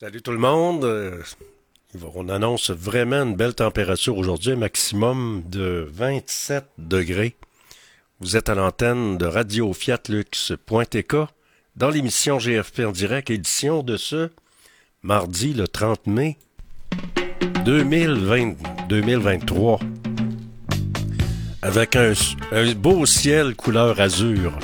Salut tout le monde. Euh, On annonce vraiment une belle température aujourd'hui, maximum de 27 degrés. Vous êtes à l'antenne de Radio Fiat Lux.tk dans l'émission GFP en direct, édition de ce mardi le 30 mai 2020, 2023. Avec un beau ciel couleur azur.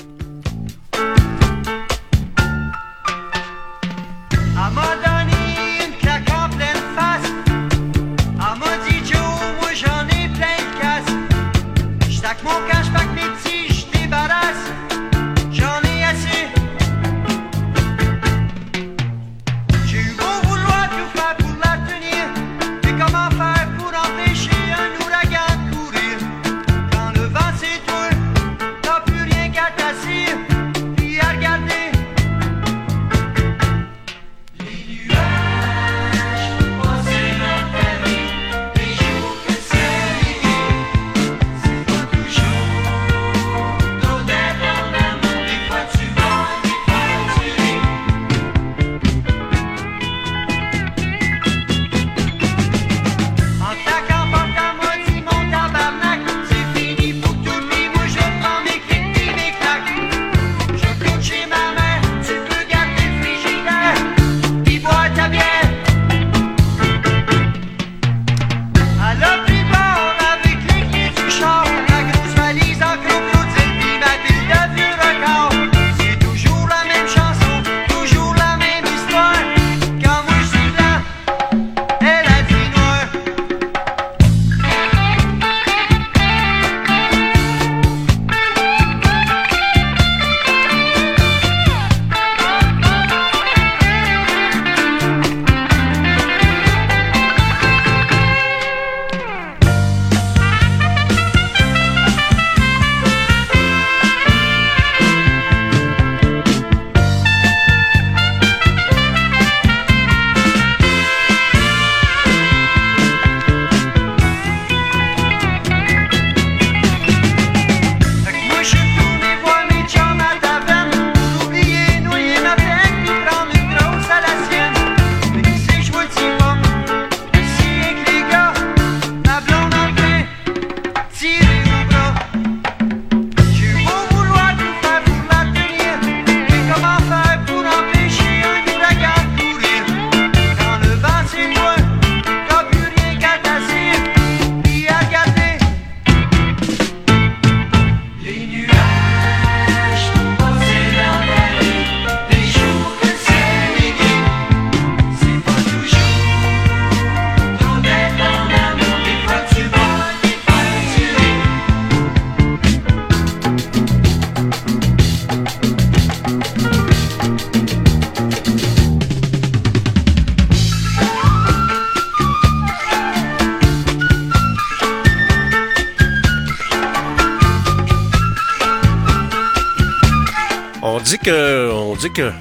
Dit que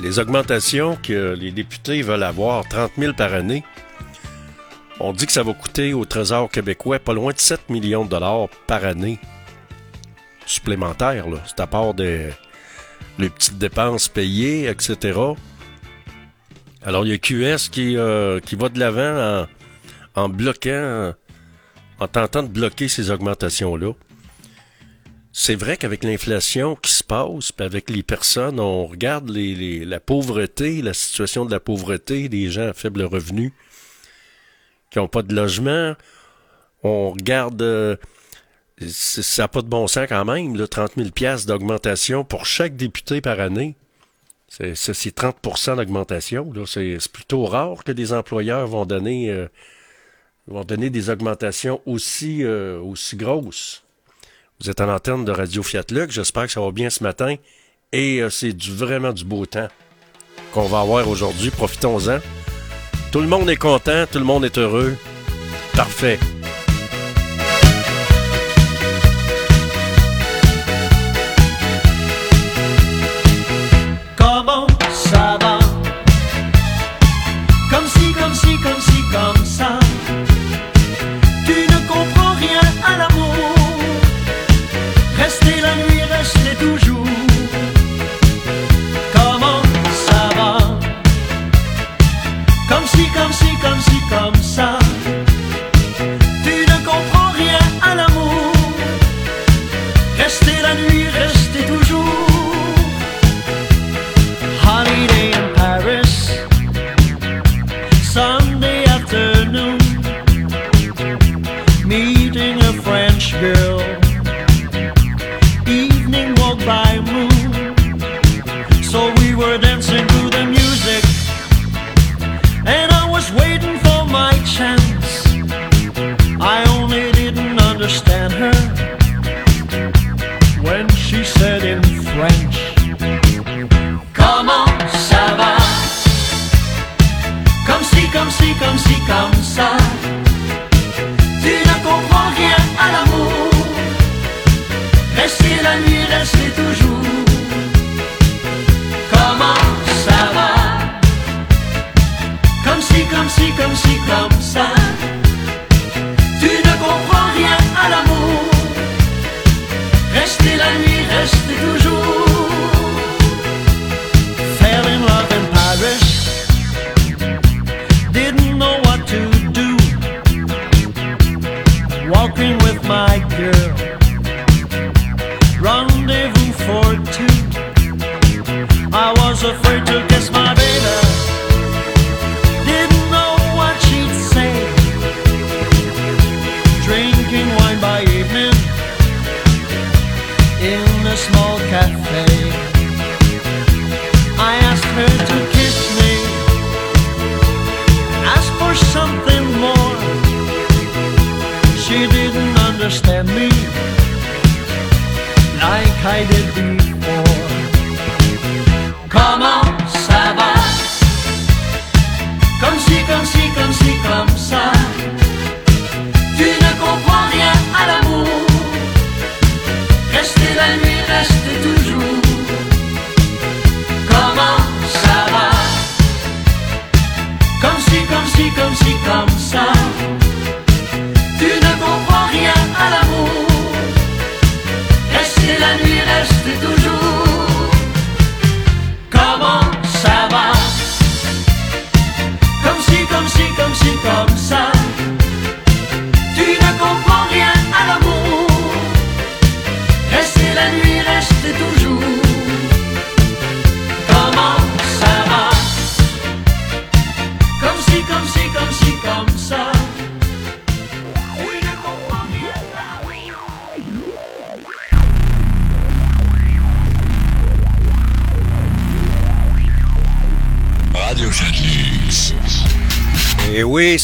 les augmentations que les députés veulent avoir, 30 000 par année, on dit que ça va coûter au Trésor québécois pas loin de 7 millions de dollars par année supplémentaires. C'est à part des les petites dépenses payées, etc. Alors, il y a QS qui, euh, qui va de l'avant en, en bloquant, en tentant de bloquer ces augmentations-là. C'est vrai qu'avec l'inflation qui se passe, puis avec les personnes, on regarde les, les- la pauvreté, la situation de la pauvreté, des gens à faible revenu qui n'ont pas de logement. On regarde, euh, ça n'a pas de bon sens quand même, là, 30 000 piastres d'augmentation pour chaque député par année. C'est, c'est 30% d'augmentation. C'est, c'est plutôt rare que des employeurs vont donner, euh, vont donner des augmentations aussi, euh, aussi grosses. Vous êtes en antenne de Radio Fiat Lux. J'espère que ça va bien ce matin. Et euh, c'est du, vraiment du beau temps qu'on va avoir aujourd'hui. Profitons-en. Tout le monde est content, tout le monde est heureux. Parfait.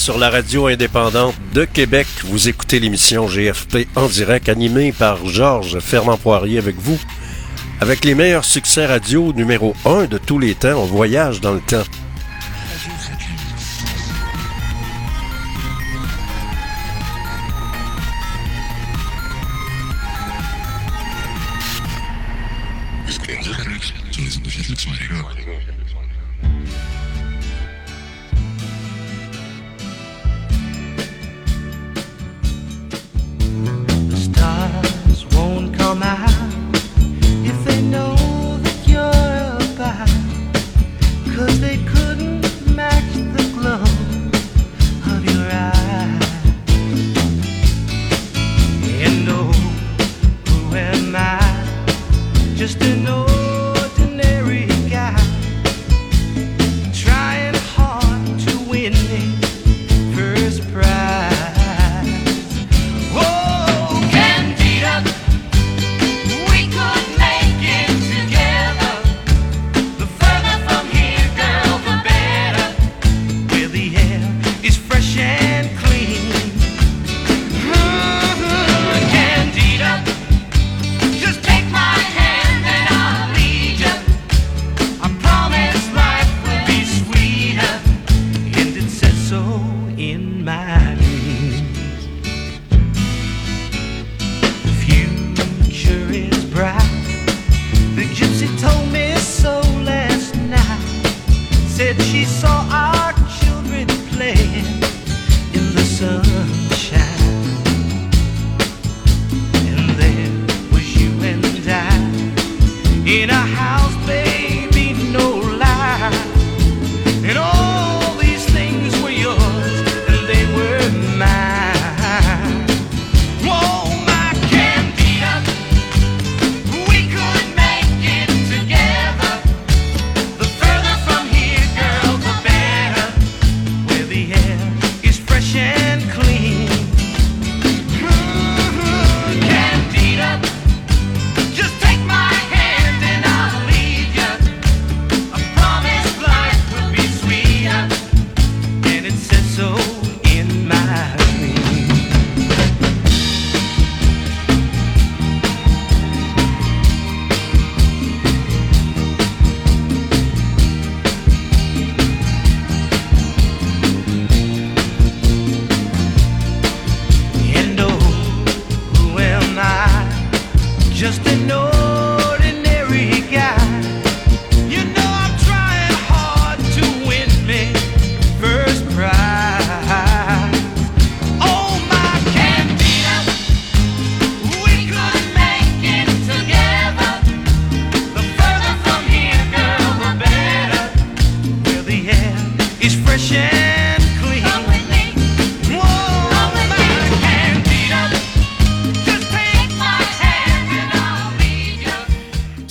sur la radio indépendante de Québec. Vous écoutez l'émission GFP en direct animée par Georges Fernand-Poirier avec vous. Avec les meilleurs succès radio numéro 1 de tous les temps, on voyage dans le temps. in a house.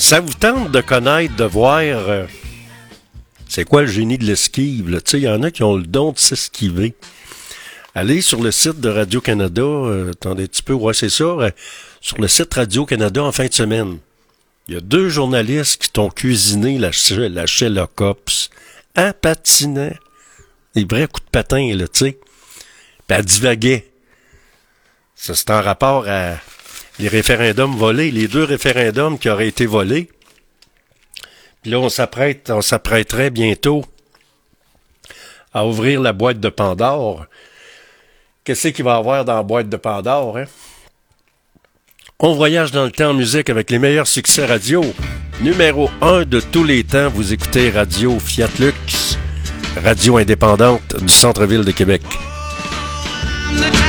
Ça vous tente de connaître, de voir euh, c'est quoi le génie de l'esquive? Il y en a qui ont le don de s'esquiver. Allez sur le site de Radio-Canada, euh, attendez un petit peu, ouais, c'est ça, euh, sur le site Radio-Canada en fin de semaine. Il y a deux journalistes qui t'ont cuisiné la, la Sherlock Ops en hein, patinant. Des vrais coups de patin, là, tu sais. Puis elle divaguait. Ça, c'est en rapport à les référendums volés, les deux référendums qui auraient été volés. Puis là, on s'apprête, on s'apprêterait bientôt à ouvrir la boîte de Pandore. Qu'est-ce qu'il va y avoir dans la boîte de Pandore, hein? On voyage dans le temps en musique avec les meilleurs succès radio. Numéro un de tous les temps, vous écoutez Radio Fiat Lux, radio indépendante du centre-ville de Québec. Oh,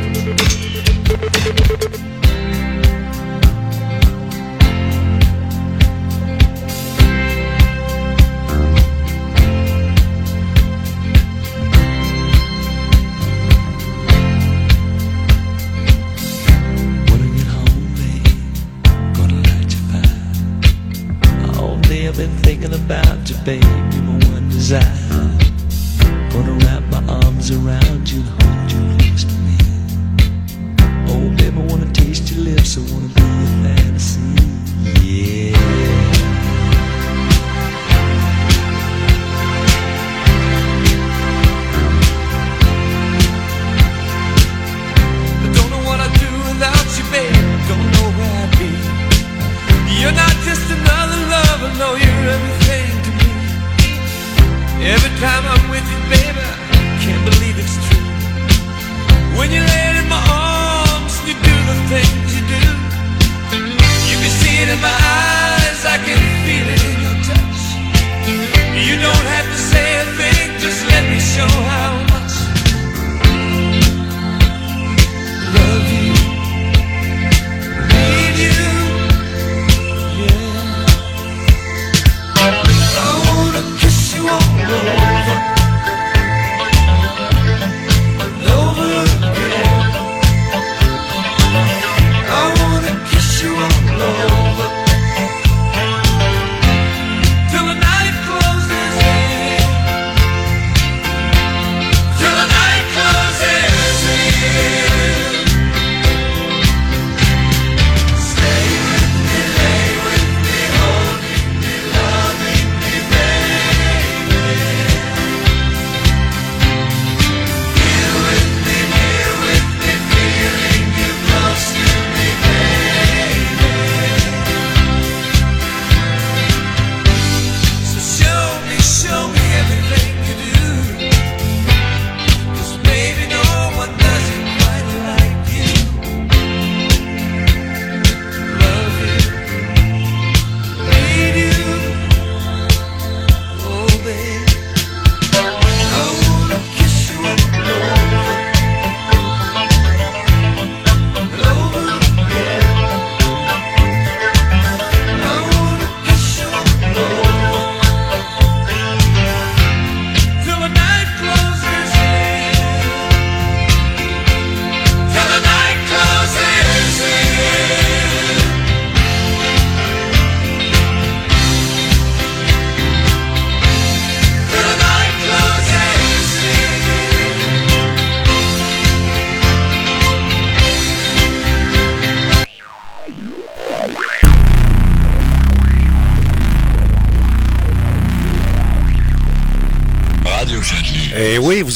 Cause I wanna wrap my arms around you and hold you close to me. Oh, baby, wanna taste your lips, I wanna be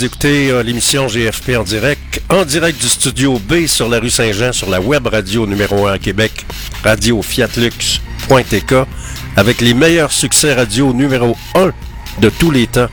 écoutez euh, l'émission GFP en direct, en direct du studio B sur la rue Saint-Jean, sur la web radio numéro 1 à Québec, radio fiatlux.tk, avec les meilleurs succès radio numéro 1 de tous les temps.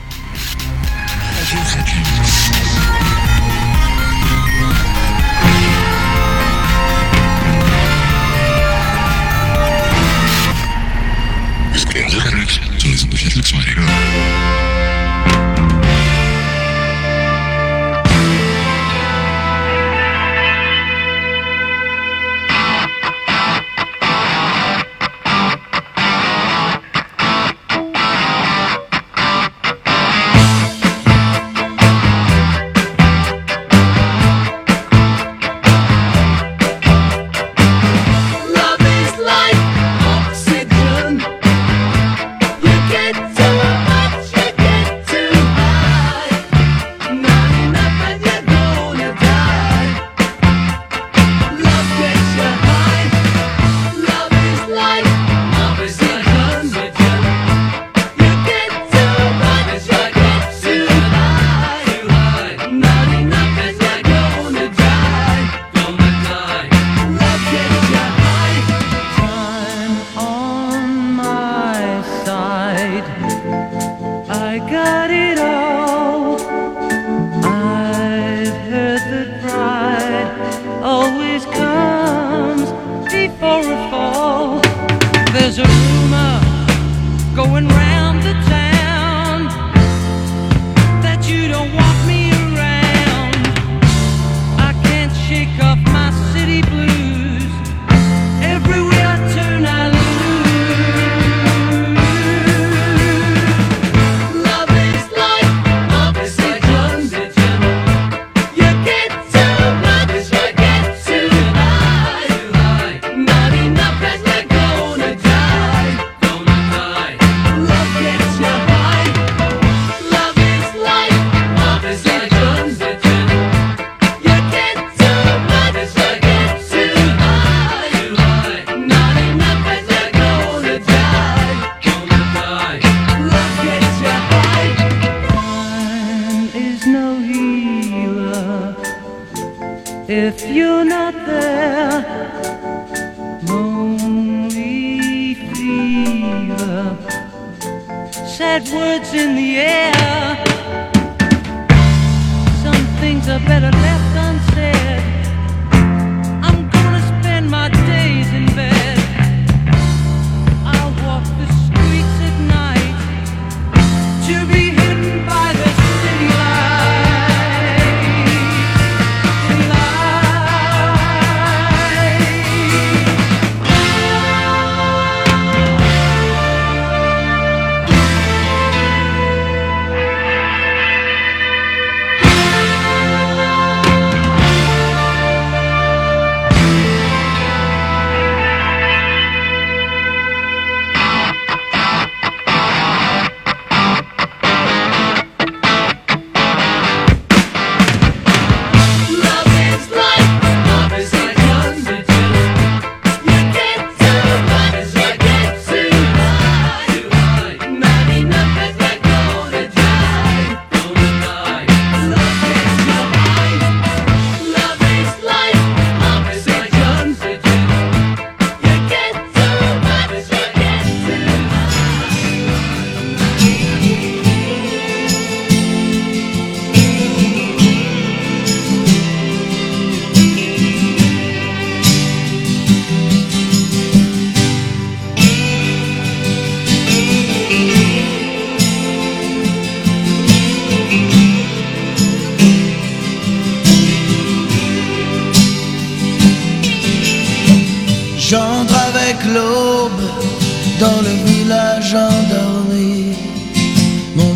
there's a rumor going round.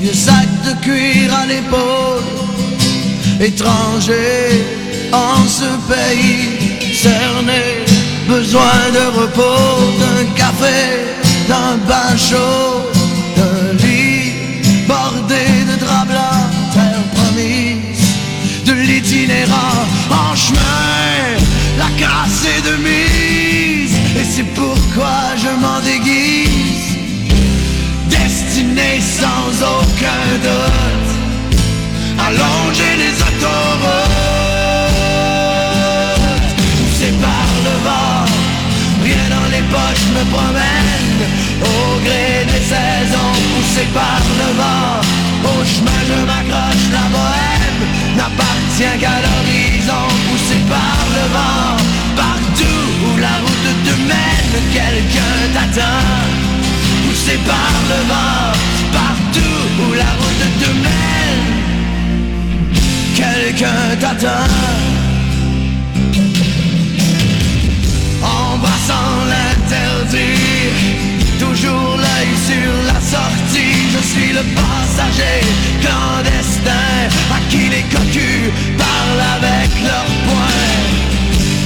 Une sac de cuir à l'épaule, étranger en ce pays cerné, besoin de repos, d'un café, d'un bain chaud, d'un lit bordé de draps blancs, terre promise, de l'itinérant en chemin, la casse est de mise, et c'est pourquoi je m'en déguise sans aucun doute, allonger les autoroutes, poussé par le vent, rien dans les poches me promène, au gré des saisons, poussé par le vent, au chemin je m'accroche, la bohème n'appartient qu'à l'horizon, poussé par le vent, partout où la route te mène, quelqu'un t'attend. Poussé par le vent, partout où la route te mène, quelqu'un t'attend. Embrassant l'interdit, toujours l'œil sur la sortie. Je suis le passager clandestin à qui les cocus parlent avec leurs poings.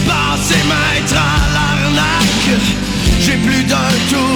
Passez maître à l'arnaque, j'ai plus d'un tour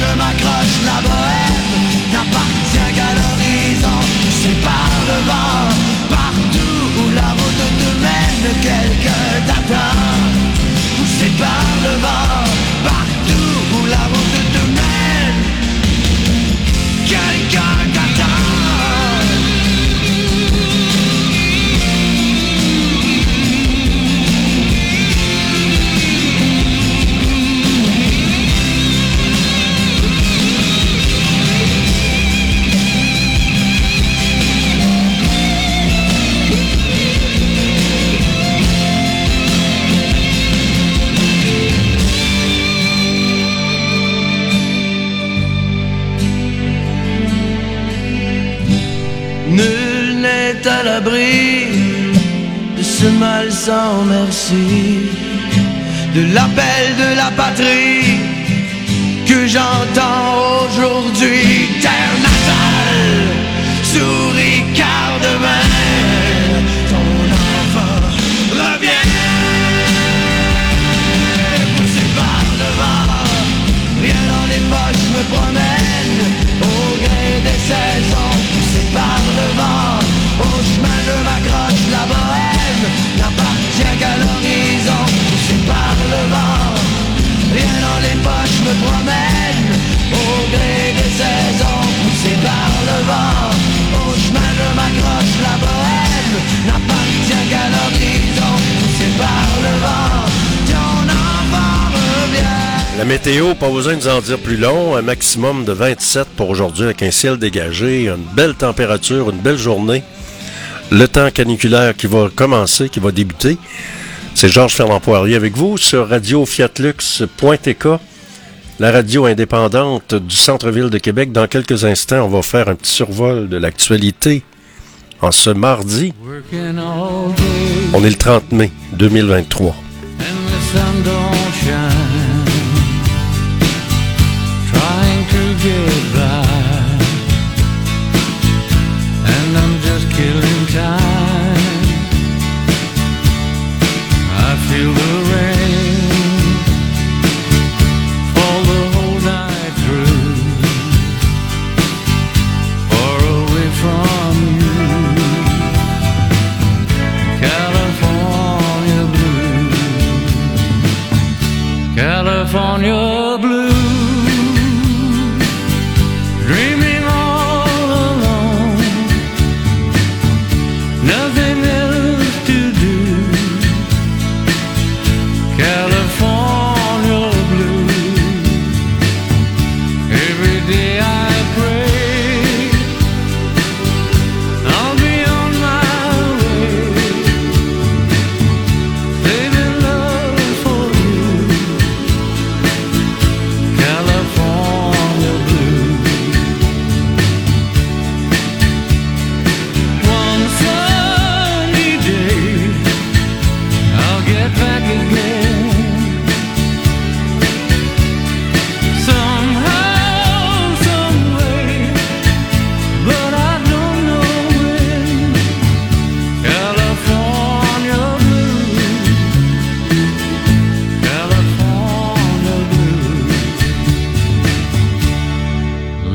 je m'accroche, la bohème n'appartient qu'à l'horizon. Poussé par le vent, partout où la route te mène, quelqu'un t'attend. Poussé par le vent, N'est à l'abri de ce mal sans merci, de l'appel de la patrie que j'entends aujourd'hui. Terre natale, souris car chemin je m'accroche, la bohème n'appartient qu'à l'horizon, poussé par le vent, rien dans les poches me promène, au gré des saisons, poussé par le vent, au chemin je m'accroche, la bohème n'appartient qu'à l'horizon, poussé par le vent, ton enfant revient. La météo, pas besoin de nous en dire plus long. Un maximum de 27 pour aujourd'hui avec un ciel dégagé, une belle température, une belle journée. Le temps caniculaire qui va commencer, qui va débuter. C'est Georges Fernand Poirier avec vous sur Radio Fiatlux.tk, la radio indépendante du centre-ville de Québec. Dans quelques instants, on va faire un petit survol de l'actualité en ce mardi. On est le 30 mai 2023.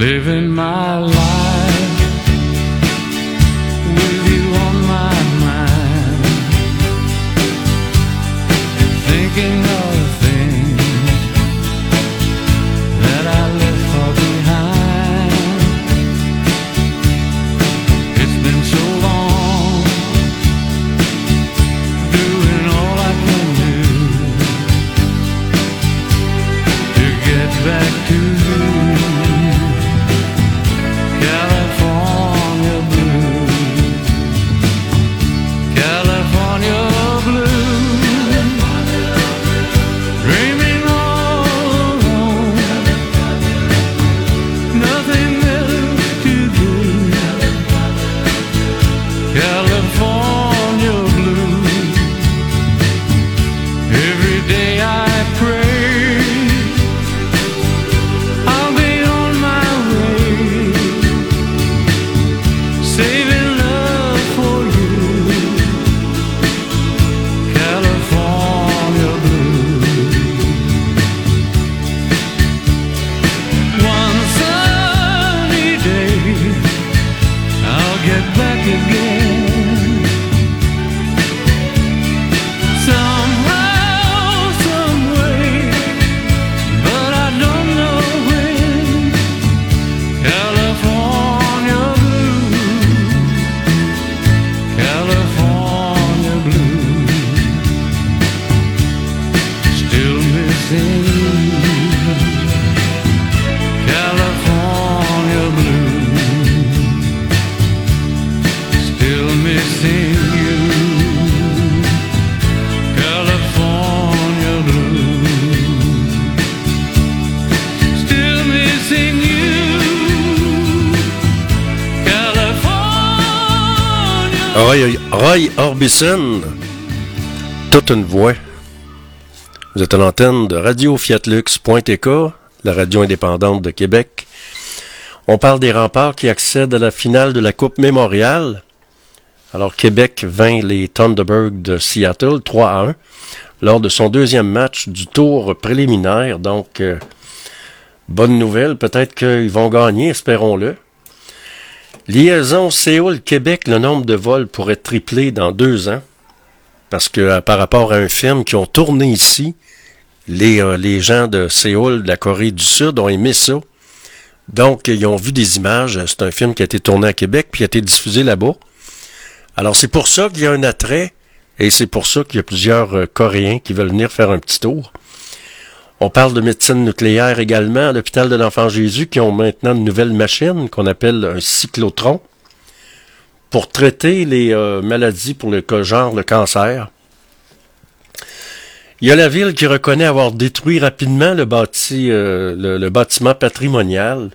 Living my life Orbison, toute une voix. Vous êtes à l'antenne de Radio la radio indépendante de Québec. On parle des remparts qui accèdent à la finale de la Coupe Mémorial. Alors, Québec vainc les Thunderbirds de Seattle 3 à 1 lors de son deuxième match du tour préliminaire. Donc, euh, bonne nouvelle. Peut-être qu'ils vont gagner, espérons-le. Liaison Séoul-Québec, le nombre de vols pourrait tripler dans deux ans. Parce que euh, par rapport à un film qui ont tourné ici, les, euh, les gens de Séoul, de la Corée du Sud, ont aimé ça. Donc, ils ont vu des images. C'est un film qui a été tourné à Québec, puis a été diffusé là-bas. Alors, c'est pour ça qu'il y a un attrait, et c'est pour ça qu'il y a plusieurs euh, Coréens qui veulent venir faire un petit tour. On parle de médecine nucléaire également à l'hôpital de l'Enfant Jésus, qui ont maintenant une nouvelle machine qu'on appelle un cyclotron pour traiter les euh, maladies pour le genre le cancer. Il y a la ville qui reconnaît avoir détruit rapidement le, euh, bâtiment patrimonial.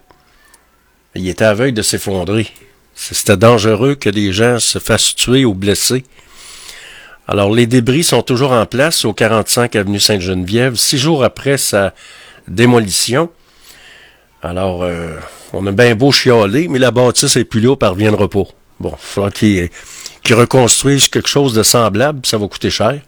Il était à veille de s'effondrer. C'était dangereux que les gens se fassent tuer ou blesser. Alors, les débris sont toujours en place au 45 avenue Sainte-Geneviève, six jours après sa démolition. Alors, euh, on a bien beau chialer, mais la bâtisse est plus là, elle reviendra pas. Bon, il faudra qu'ils qu'ils reconstruisent quelque chose de semblable, ça va coûter cher.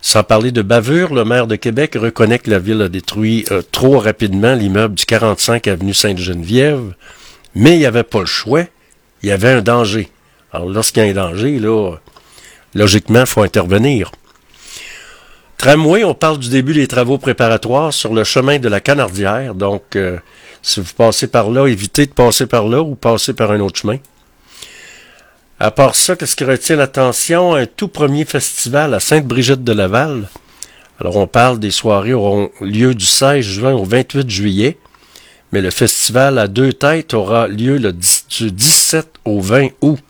Sans parler de bavure, le maire de Québec reconnaît que la ville a détruit euh, trop rapidement l'immeuble du 45 avenue Sainte-Geneviève, mais il n'y avait pas le choix, il y avait un danger. Alors, lorsqu'il y a un danger, là, logiquement, il faut intervenir. Tramway, on parle du début des travaux préparatoires sur le chemin de la Canardière. Donc, euh, si vous passez par là, évitez de passer par là ou passez par un autre chemin. À part ça, qu'est-ce qui retient l'attention? Un tout premier festival à Sainte-Brigitte-de-Laval. Alors, on parle des soirées auront lieu du 16 juin au 28 juillet, mais le festival à deux têtes aura lieu le 10 du 17 au 20 août.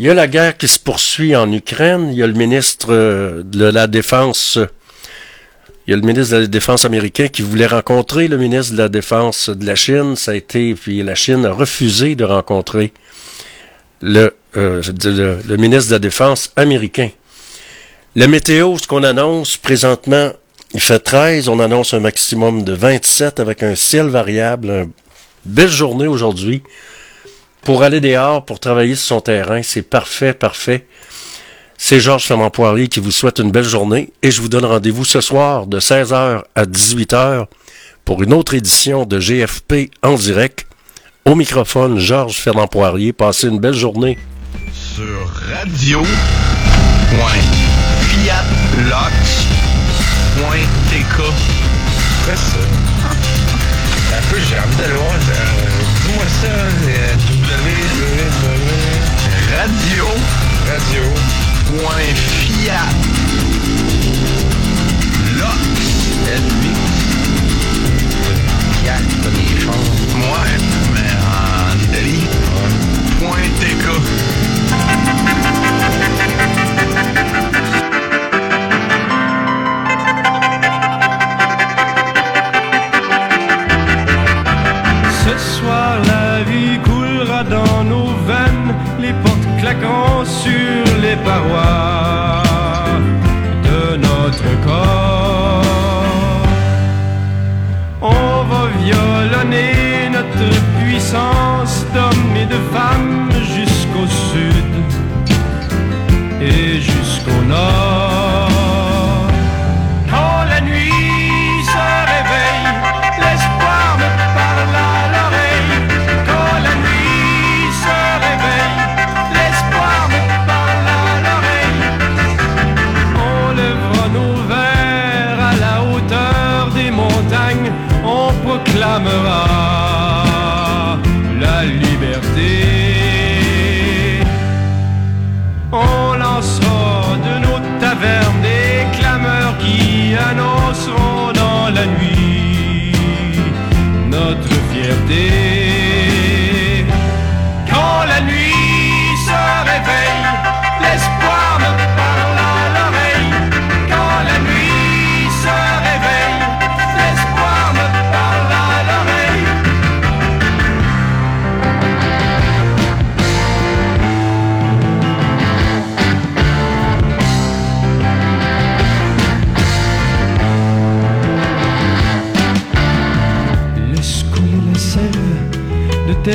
Il y a la guerre qui se poursuit en Ukraine. Il y a le ministre euh, de la Défense. Il y a le ministre de la Défense américain qui voulait rencontrer le ministre de la Défense de la Chine. Ça a été, puis la Chine a refusé de rencontrer le, euh, le ministre de la Défense américain. La météo, ce qu'on annonce présentement, il fait 13. On annonce un maximum de 27 avec un ciel variable. Une belle journée aujourd'hui pour aller dehors, pour travailler sur son terrain. C'est parfait, parfait. C'est Georges Fernand Poirier qui vous souhaite une belle journée et je vous donne rendez-vous ce soir de 16h à 18h pour une autre édition de GFP en direct. Au microphone, Georges Fernand Poirier. Passez une belle journée. sur radio. Fiatlox.tk. Quoi ça? Un peu, j'ai envie de le voir. Fiat.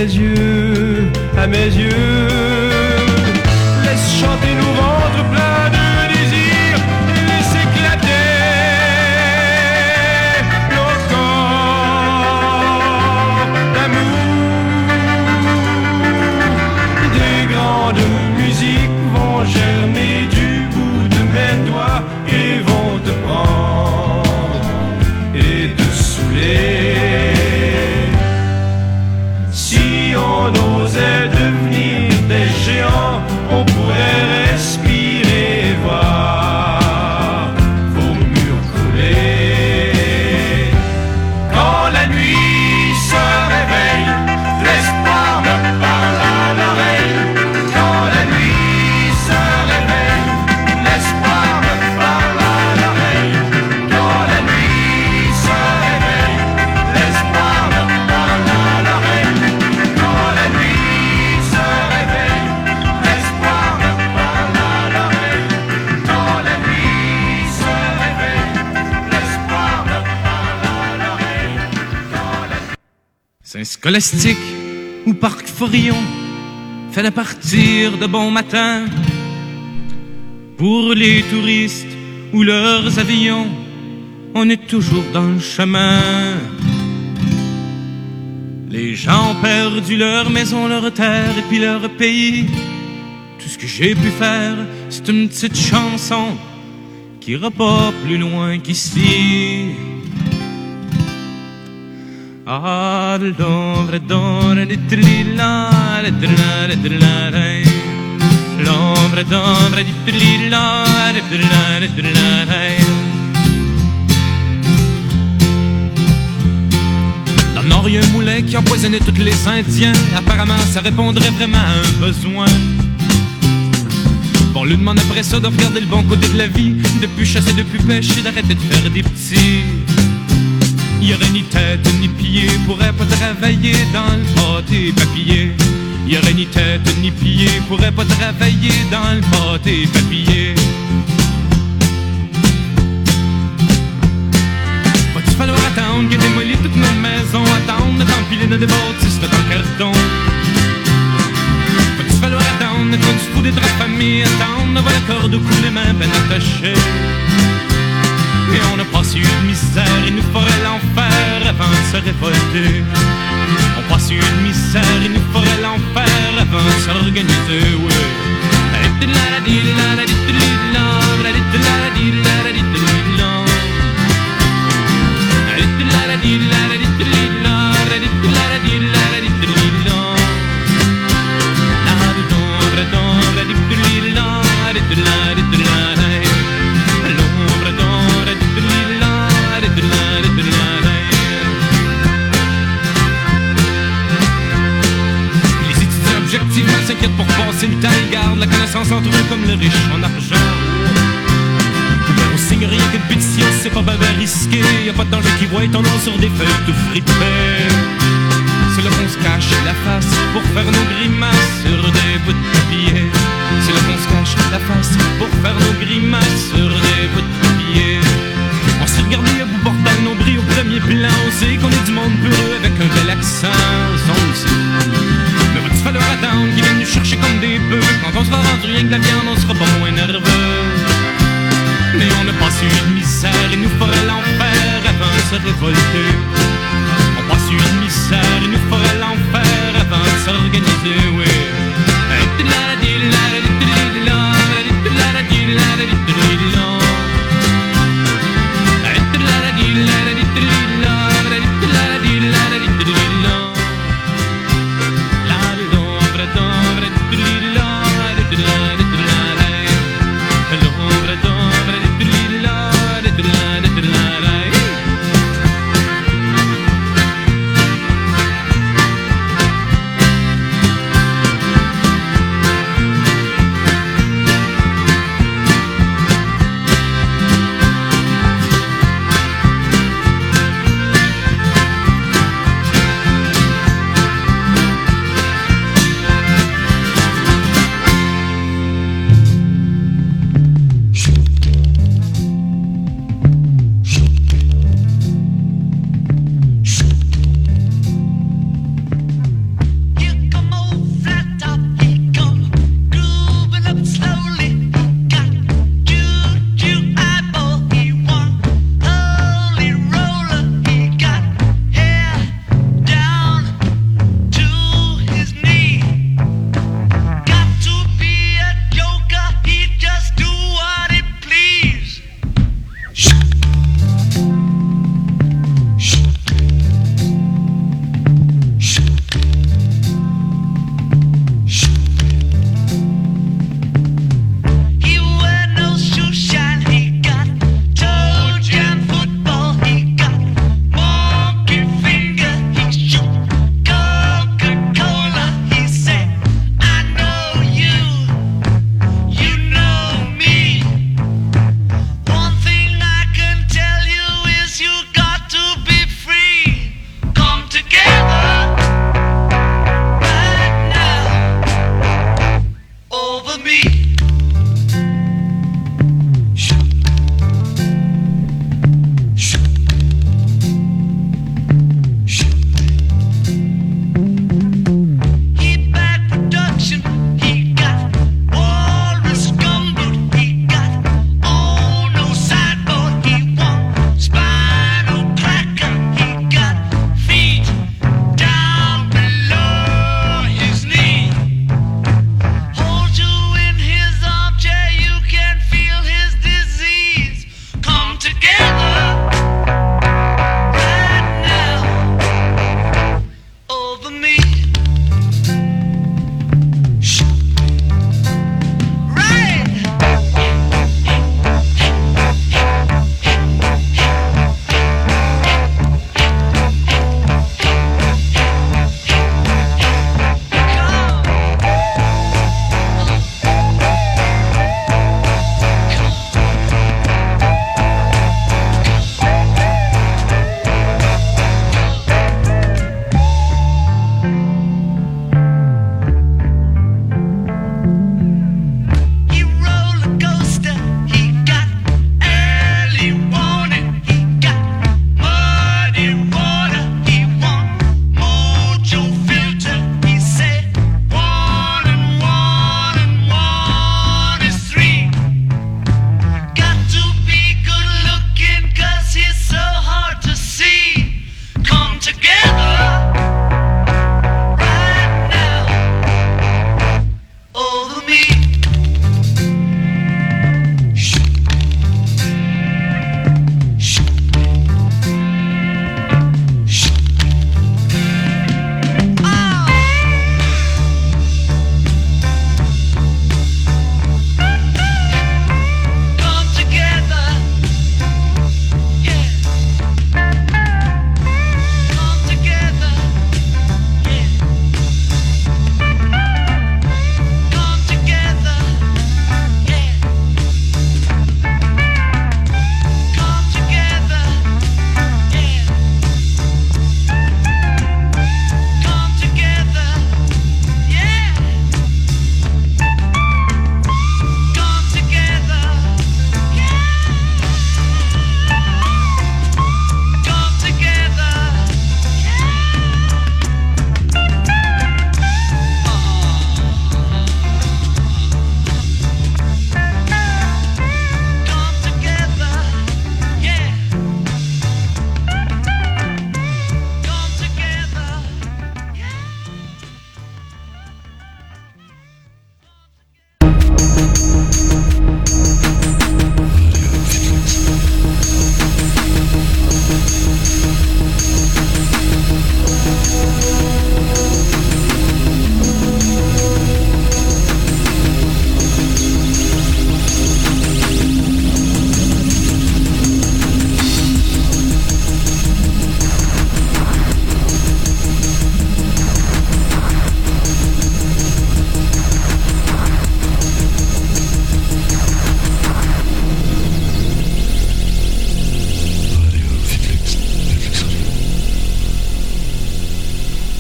Yeux à mes. Saint-Scolastique ou Parc Forillon, fait à partir de bon matin. Pour les touristes ou leurs avions, on est toujours dans le chemin. Les gens ont perdu leur maison, leur terre et puis leur pays. Tout ce que j'ai pu faire, c'est une petite chanson qui ira plus loin qu'ici. Di trilla, di trilla, di trilla, dai. Dans le Nord, il y a un moulet qui empoisonnait tous les Indiens. Apparemment, ça répondrait vraiment à un besoin. Bon, lui demande après ça de regarder le bon côté de la vie, de plus chasser, de plus pêcher, d'arrêter de faire des petits. Il y aurait ni tête ni pied, pourrait pas travailler dans le pâté papier. Il y aurait ni tête ni pied, pourrait pas travailler dans le pâté papier. Va-tu falloir attendre que démolit toutes nos maisons, attendre d'empiler des bâtisses dans le carton? Va-tu falloir attendre quand tu fous des draps de famille, attendre voir la corde au cou, les mains ben attachées? day.